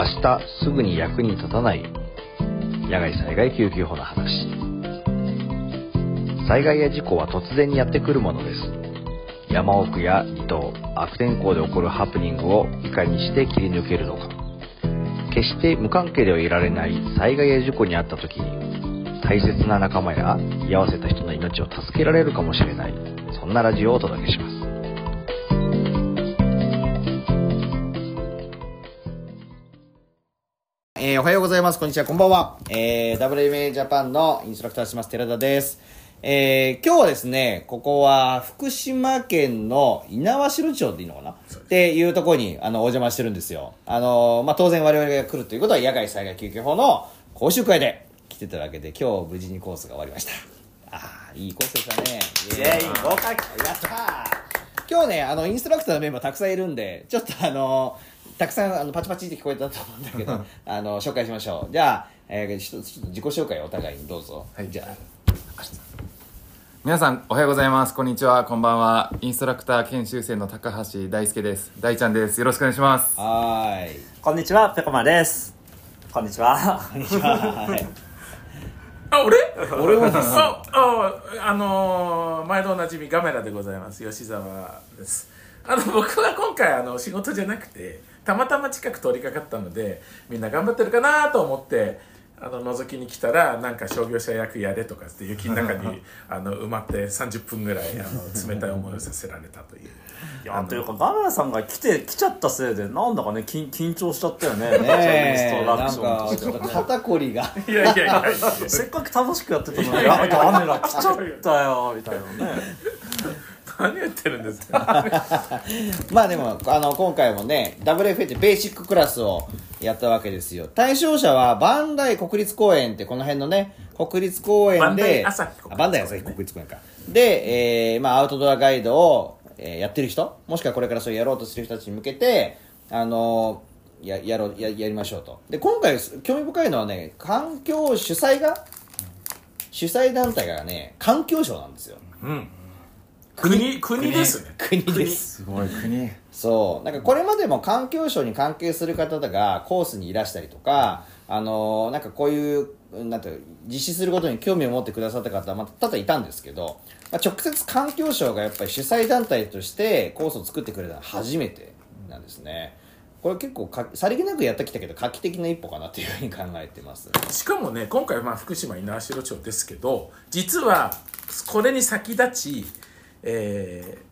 明日すぐに役に立たない。野外災害救急法の話。災害や事故は突然にやってくるものです。山奥や離島悪天候で起こるハプニングをいかにして切り抜けるのか。決して無関係ではいられない災害や事故に遭った時に大切な仲間や居合わせた人の命を助けられるかもしれない。そんなラジオをお届けします。えーおはようございます。こんにちは。こんばんは。えー、WMA ジャパンのインストラクターします、寺田です。えー、今日はですね、ここは福島県の猪苗代町でいいのかな？っていうところに、あの、お邪魔してるんですよ。あの、まあ、当然我々が来るということは、野外災害救急法の講習会で来てたわけで、今日無事にコースが終わりました。ああ、いいコースでしたね。イエーイ合格やったー今日ね、あの、インストラクターのメンバーたくさんいるんで、ちょっとあの、たくさんあのパチパチって聞こえたと思うんだけど、あの、紹介しましょう。じゃあ、えー、一つちょっと自己紹介をお互いにどうぞ。はいじゃあ、皆さんおはようございますこんにちはこんばんはインストラクター研修生の高橋大輔です大ちゃんですよろしくお願いしますはーい。こんにちは、ぺこまです。こんにちは。こんにちは。はい。あ、俺？俺もですあ、あ、あのー毎度おなじみガメラでございます。吉沢です。あの、僕は今回、あの、仕事じゃなくて、たまたま近く通りかかったので、みんな頑張ってるかなと思って、あの、覗きに来たら、なんか商業者役やれとかって雪の中に、あの、埋まって30分ぐらい、あの、冷たい思いをさせられたという。いや、というか、ガメラさんが来て、来ちゃったせいで、なんだかね、緊緊張しちゃったよね。ねえ、インストラなんクションか、ちょっと肩こりが。いやいやいや。せっかく楽しくやってたのに、やガメラ来ちゃったよ、みたいなね。何言ってるんですか？まあでも、あの、今回もね、てベーシッククラスをやったわけですよ。対象者は、バンダイ国立公園って、この辺のね、国立公園で、バンダイ朝日国立公園か。で、えー、まあ、アウトドアガイドを、えーやってる人、もしくはこれからそうやろうとする人たちに向けて、あのや、やろう、や、やりましょうと。で、今回、興味深いのはね、環境主催が、主催団体がね、環境省なんですよ。うん。国、国ですね。国です。すごい国。そう。なんかこれまでも環境省に関係する方がコースにいらしたりとか、あのーなんかこういうなんていうの実施することに興味を持ってくださった方はまあ多々いたんですけど、まあ、直接環境省がやっぱり主催団体としてコースを作ってくれたのは初めてなんですね。これ結構かさりげなくやってきたけど画期的な一歩かなというふうに考えてます。しかもね今回まあ福島猪苗代町ですけど実はこれに先立ち、えー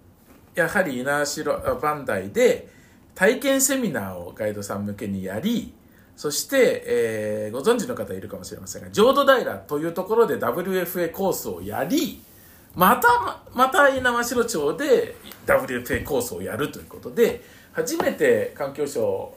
やはり猪苗代バンダイで体験セミナーをガイドさん向けにやりそして、えーご存知の方いるかもしれませんが浄土平というところで WFA コースをやりまたまた猪苗代町で WFA コースをやるということで初めて環境省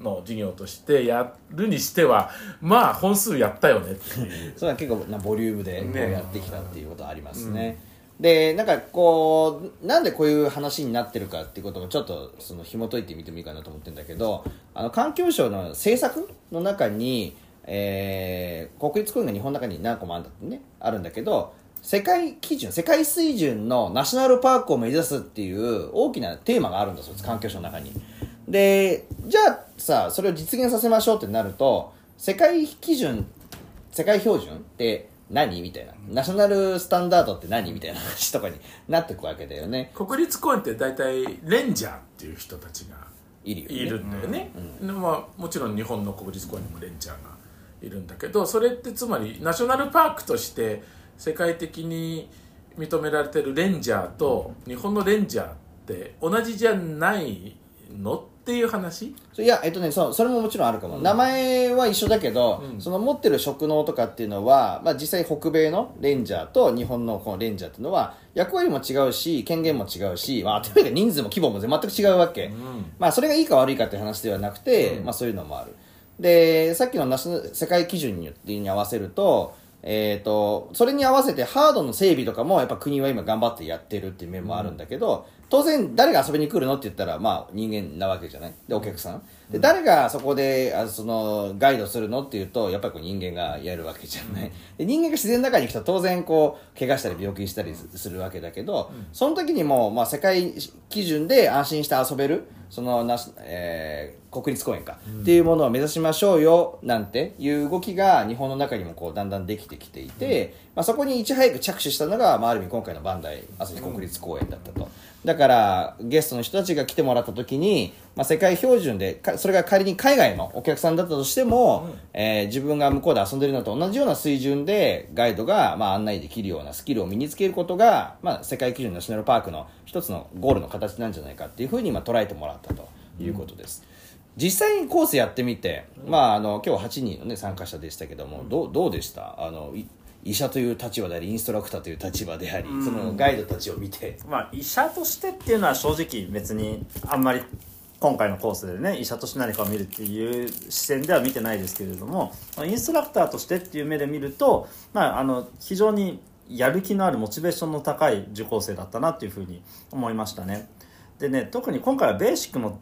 の事業としてやるにしてはまあ本数やったよね それは結構なボリュームでやってきたっていうことはありますね。でなんかこうなんでこういう話になってるかっていうこともちょっとその紐解いてみてもいいかなと思ってるんだけどあの環境省の政策の中に、えー国立公園が日本の中に何個もあるんだってねあるんだけど世界基準世界水準のナショナルパークを目指すっていう大きなテーマがあるんだそうです環境省の中に。でじゃあさそれを実現させましょうってなると世界基準世界標準って何？みたいな。ナショナルスタンダードって何？みたいな話とかになってくわけだよね。国立公園って大体レンジャーっていう人たちがいるんだよね。でまあ、もちろん日本の国立公園にもレンジャーがいるんだけどそれってつまりナショナルパークとして世界的に認められてるレンジャーと日本のレンジャーって同じじゃないの？っていう話？そいやえっとねそうそれももちろんあるかも、名前は一緒だけど、その持ってる職能とかっていうのは、まあ、実際北米のレンジャーと日本のこのレンジャーっていうのは役割も違うし権限も違うし、まあ、とにかく人数も規模も全く違うわけ、まあ、それがいいか悪いかっていう話ではなくて、まあ、そういうのもある。でさっきのナショナル世界基準にに合わせると,、えー、とそれに合わせてハードの整備とかもやっぱ国は今頑張ってやってるっていう面もあるんだけど、当然誰が遊びに来るのって言ったらまあ人間なわけじゃない。でお客さん。で誰がそこであそのガイドするのっていうとやっぱりこう人間がやるわけじゃない。で人間が自然の中に来たら当然こう怪我したり病気したりするわけだけど、その時にも、まあ、世界基準で安心して遊べるそのなし、えー国立公園か、っていうものを目指しましょうよなんていう動きが日本の中にもこうだんだんできてきていて、まあ、そこにいち早く着手したのが、まあ、ある意味今回のバンダイ朝日国立公園だったと。だからゲストの人たちが来てもらった時に、まあ、世界標準でかそれが仮に海外のお客さんだったとしても、えー自分が向こうで遊んでるのと同じような水準でガイドがまあ案内できるようなスキルを身につけることが、まあ、世界基準のナショナルパークの一つのゴールの形なんじゃないかっていうふうにまあ捉えてもらったということです。実際にコースやってみて、まあ、あの今日8人の、ね、参加者でしたけども、どうどうでした？あのい医者という立場でありインストラクターという立場であり、そのガイドたちを見てまあ、医者としてっていうのは正直別にあんまり今回のコースでね医者として何かを見るっていう視点では見てないですけれどもインストラクターとしてっていう目で見ると、まあ、あの非常にやる気のあるモチベーションの高い受講生だったなっていうふうに思いましたね。でね特に今回はベーシックの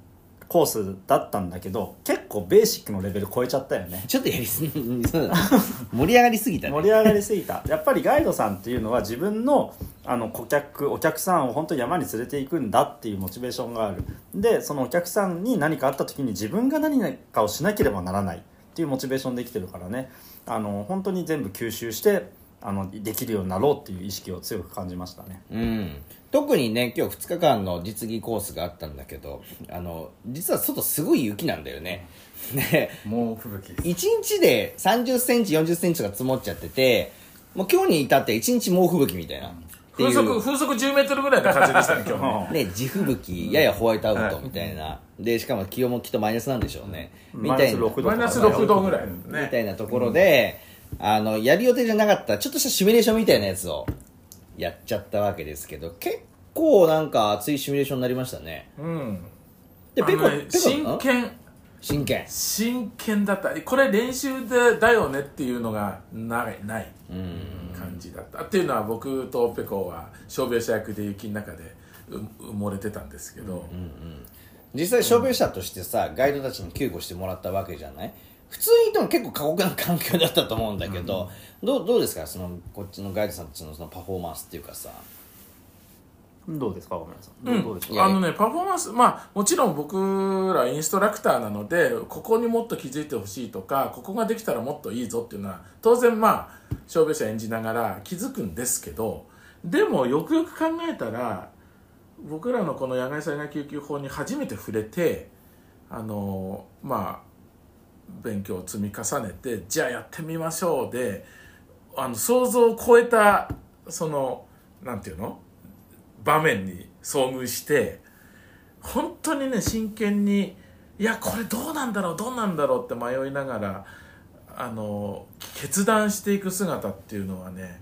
コースだったんだけど結構ベーシックのレベル超えちゃったよね。ちょっとやりすぎ 盛り上がりすぎたね。盛り上がりすぎた。やっぱりガイドさんっていうのは自分のあの顧客お客さんを本当に山に連れていくんだっていうモチベーションがある。でそのお客さんに何かあった時に自分が何かをしなければならないっていうモチベーションできてるからね。あの本当に全部吸収してあのできるようになろうっていう意識を強く感じましたね。うん、特にね今日2日間の実技コースがあったんだけどあの実は外すごい雪なんだよね。で 猛吹雪です。1日で3 0センチ4 0センチが積もっちゃっててもう今日に至って1日猛吹雪みたいな。風速風速10メートルぐらいの風でしたね今日ね ね、地吹雪ややホワイトアウトみたいな、でしかも気温もきっとマイナスなんでしょうね、みたいなマイナス6度マイナス6度ぐらいみね。たいなところで、あのやる予定じゃなかったちょっとしたシミュレーションみたいなやつをやっちゃったわけですけど結構なんか熱いシミュレーションになりましたね。うん。でペコあのねペコん？真剣。真剣。真剣だった。これ練習でだよねっていうのがないない感じだった。っていうのは僕とペコは傷病者役で雪の中でう埋もれてたんですけど、実際傷病者としてさ、ガイドたちに救護してもらったわけじゃない？普通に言っても結構過酷な環境だったと思うんだけど、どうどうですか？そのこっちのガイドさんたちのそのパフォーマンスっていうかさ。どうですか？ごめんなさい、うん。どうでしょう？いやあのねパフォーマンスまあもちろん僕らインストラクターなのでここにもっと気づいてほしいとかここができたらもっといいぞっていうのは当然まあ傷病者演じながら気づくんですけどでもよくよく考えたら僕らのこの野外災害救急法に初めて触れてあのまあ勉強を積み重ねてじゃあやってみましょうであの想像を超えたそのなんていうの？場面に遭遇して本当にね真剣にいやこれどうなんだろうどうなんだろうって迷いながらあの決断していく姿っていうのはね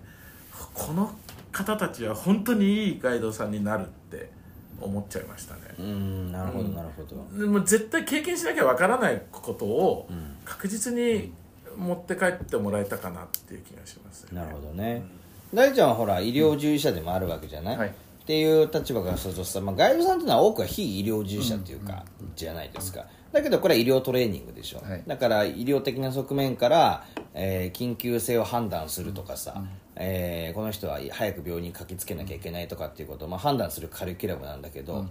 この方たちは本当にいいガイドさんになるって思っちゃいましたね。うーんなるほどなるほど、でも絶対経験しなきゃわからないことを確実に持って帰ってもらえたかなっていう気がします、なるほどね、大ちゃんはほら医療従事者でもあるわけじゃない、はい。っていう立場からするとさ、まあ、ガイドさんっていうのは多くは非医療従事者っていうか、じゃないですかだけどこれは医療トレーニングでしょ、はい。だから医療的な側面から、えー緊急性を判断するとかさ、えーこの人は早く病院に駆けつけなきゃいけないとかっていうことを、まあ、判断するカリキュラムなんだけど、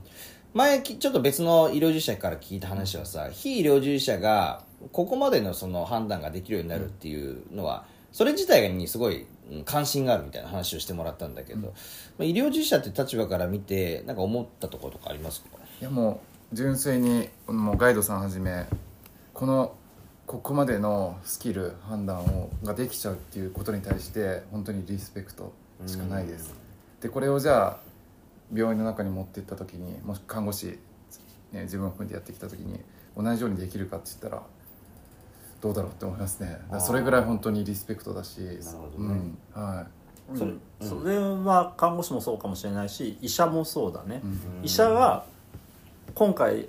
前きちょっと別の医療従事者から聞いた話はさ非医療従事者がここまでのその判断ができるようになるっていうのはそれ自体にすごいうん関心があるみたいな話をしてもらったんだけど、まあ、医療従事者って立場から見てなんか思ったところとかありますか？いやもう純粋にもうガイドさんはじめこのここまでのスキル判断をができちゃうっていうことに対して本当にリスペクトしかないです。でこれをじゃあ病院の中に持っていった時にもし看護師、ね、自分を含めてやってきた時に同じようにできるかって言ったらどうだろうって思いますね。だからそれぐらい本当にリスペクトだしなるほどね。うんはい。それうん。それは看護師もそうかもしれないし医者もそうだね、医者が今回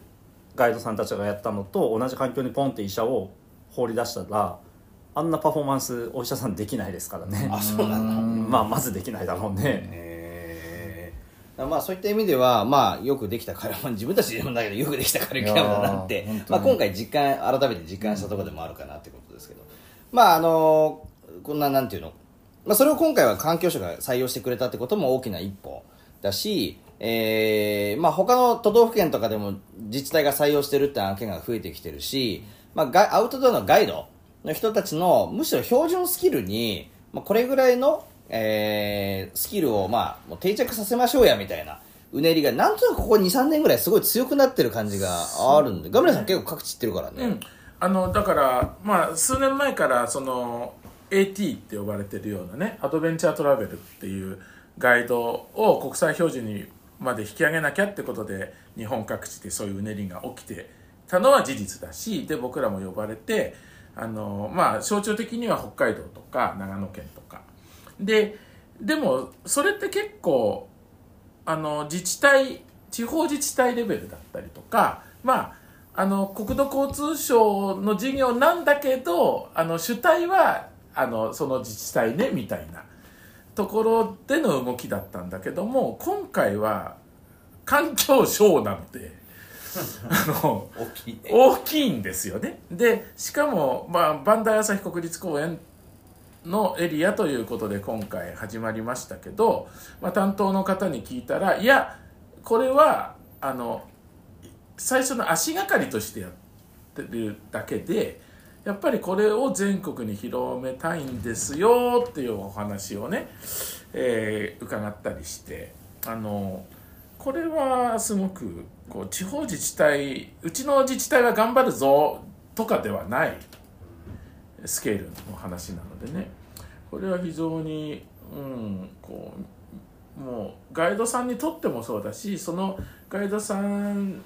ガイドさんたちがやったのと同じ環境にポンって医者を放り出したらあんなパフォーマンスお医者さんできないですからね、あそうなの。まあまずできないだろうね、へまあそういった意味では、まあよくできたカリキュラム、自分たちで言うんだけどよくできたカリキュラムだなって。まあに今回実感、改めて実感したところでもあるかなってことですけど、まああの、こんななんていうの、まあそれを今回は環境省が採用してくれたってことも大きな一歩だし、えー、まあ他の都道府県とかでも自治体が採用してるって案件が増えてきてるし、まあガアウトドアのガイドの人たちのむしろ標準スキルに、まあこれぐらいのえースキルを、まあ、もう定着させましょうやみたいなうねりがなんとなくここ23年ぐらいすごい強くなってる感じがあるんでガブレさん結構各地行ってるからね、うん、あのだから、まあ、数年前からその AT って呼ばれてるようなねアドベンチャートラベルっていうガイドを国際標準にまで引き上げなきゃってことで日本各地でそういううねりが起きてたのは事実だしで僕らも呼ばれてあの、まあ、象徴的には北海道とか長野県とか。ででもそれって結構あの自治体地方自治体レベルだったりとかまああの国土交通省の事業なんだけどあの主体はあのその自治体ねみたいな。ところでの動きだったんだけども今回は環境省なので あの大きいね。大きいんですよね。でしかも、まあ、磐梯朝日国立公園のエリアということで今回始まりましたけど、まあ、担当の方に聞いたらいやこれはあの最初の足がかりとしてやってるだけでやっぱりこれを全国に広めたいんですよっていうお話をね、えー伺ったりしてあのこれはすごくこう地方自治体うちの自治体は頑張るぞとかではないスケールの話なのでね。これは非常に、うん、こうもうガイドさんにとってもそうだしそのガイドさん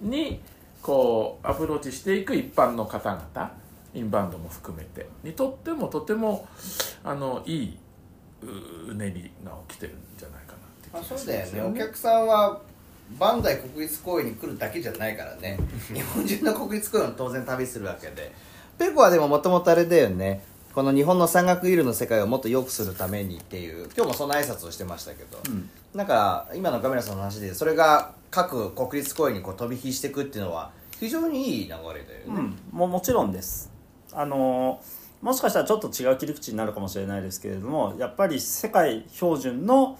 にこうアプローチしていく一般の方々インバウンドも含めてにとってもとてもあのいいううねりが起きてるんじゃないかなって気まあ、がそうしますよだよね。お客さんは磐梯国立公園に来るだけじゃないからね。日本中の国立公園を当然旅するわけで。ペコはでももともとあれだよねこの日本の山岳イルの世界をもっと良くするためにっていう今日もその挨拶をしてましたけど、なんか今のカメラさんの話でそれが各国立公園にこう飛び火していくっていうのは非常にいい流れだよね、うん、ももちろんです。あのもしかしたらちょっと違う切り口になるかもしれないですけれどもやっぱり世界標準の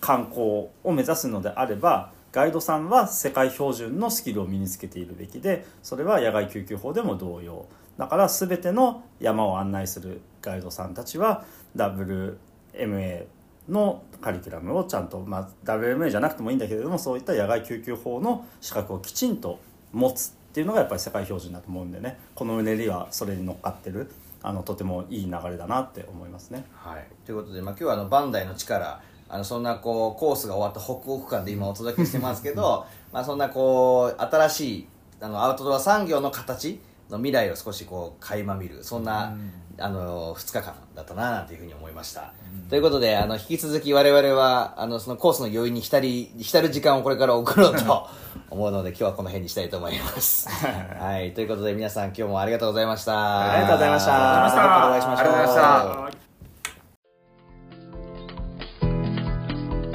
観光を目指すのであればガイドさんは世界標準のスキルを身につけているべきでそれは野外救急法でも同様だから全ての山を案内するガイドさんたちは WMA のカリキュラムをちゃんと、まあ、WMA じゃなくてもいいんだけれどもそういった野外救急法の資格をきちんと持つっていうのがやっぱり世界標準だと思うんでねこのうねりはそれに乗っかってるあのとてもいい流れだなって思いますね。はい、ということで、まあ、今日はあのバンダイの力あのそんなこうコースが終わった北欧区間で今お届けしてますけど まあそんなこう新しいあのアウトドア産業の形の未来を少しこう垣間見るそんな、あの2日間だったななんていうふうに思いました、ということであの引き続き我々はあのそのコースの余韻に浸り浸る時間をこれから送ろうと 思うので今日はこの辺にしたいと思います。はい。ということで皆さん今日もありがとうございました。ありがとうございました。またお会いしましょう。ありがとうございました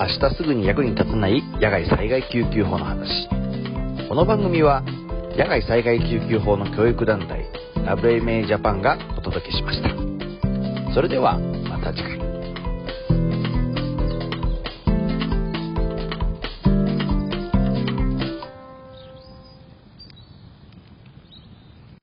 明日すぐに役に立たない野外災害救急法の話。この番組は野外災害救急法の教育団体 WMA ジャパンがお届けしました。それではまた次回。